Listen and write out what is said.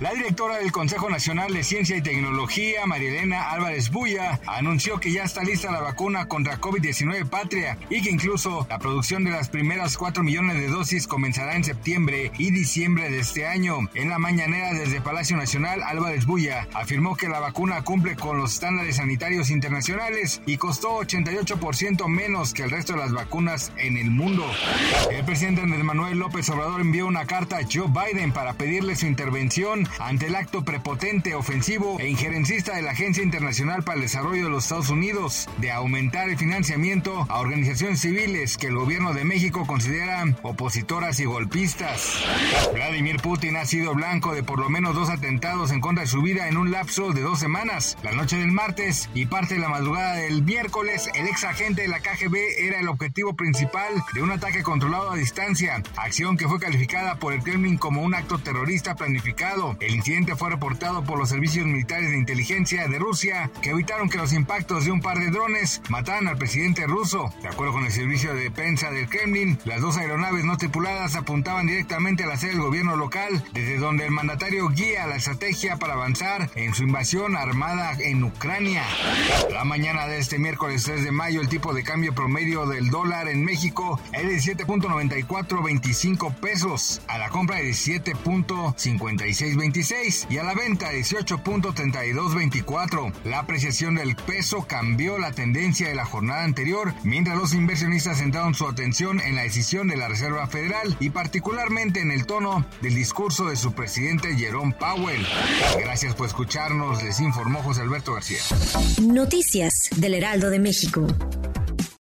La directora del Consejo Nacional de Ciencia y Tecnología, Marielena Álvarez Buya, anunció que ya está lista la vacuna contra COVID-19 Patria y que incluso la producción de las primeras 4 millones de dosis comenzará en septiembre y diciembre de este año. En la mañanera desde Palacio Nacional, Álvarez Buya afirmó que la vacuna cumple con los estándares sanitarios internacionales y costó 88% menos que el resto de las vacunas en el mundo. El presidente Andrés Manuel López Obrador envió una carta a Joe Biden para pedirle su intervención ante el acto prepotente, ofensivo e injerencista de la Agencia Internacional para el Desarrollo de los Estados Unidos de aumentar el financiamiento a organizaciones civiles que el gobierno de México considera opositoras y golpistas. Vladimir Putin ha sido blanco de por lo menos dos atentados en contra de su vida en un lapso de dos semanas. La noche del martes y parte de la madrugada del miércoles, el ex agente de la KGB era el objetivo principal de un ataque controlado a distancia, acción que fue calificada por el Kremlin como un acto terrorista planificado. El incidente fue reportado por los servicios militares de inteligencia de Rusia, que evitaron que los impactos de un par de drones mataran al presidente ruso. De acuerdo con el servicio de prensa del Kremlin, las dos aeronaves no tripuladas apuntaban directamente a la sede del gobierno local, desde donde el mandatario guía la estrategia para avanzar en su invasión armada en Ucrania. La mañana de este miércoles 3 de mayo, el tipo de cambio promedio del dólar en México es de 7.9425 pesos, a la compra de 17.56 y a la venta 18.3224. La apreciación del peso cambió la tendencia de la jornada anterior, mientras los inversionistas centraron su atención en la decisión de la Reserva Federal y particularmente en el tono del discurso de su presidente Jerome Powell. Gracias por escucharnos, les informó José Alberto García. Noticias del Heraldo de México.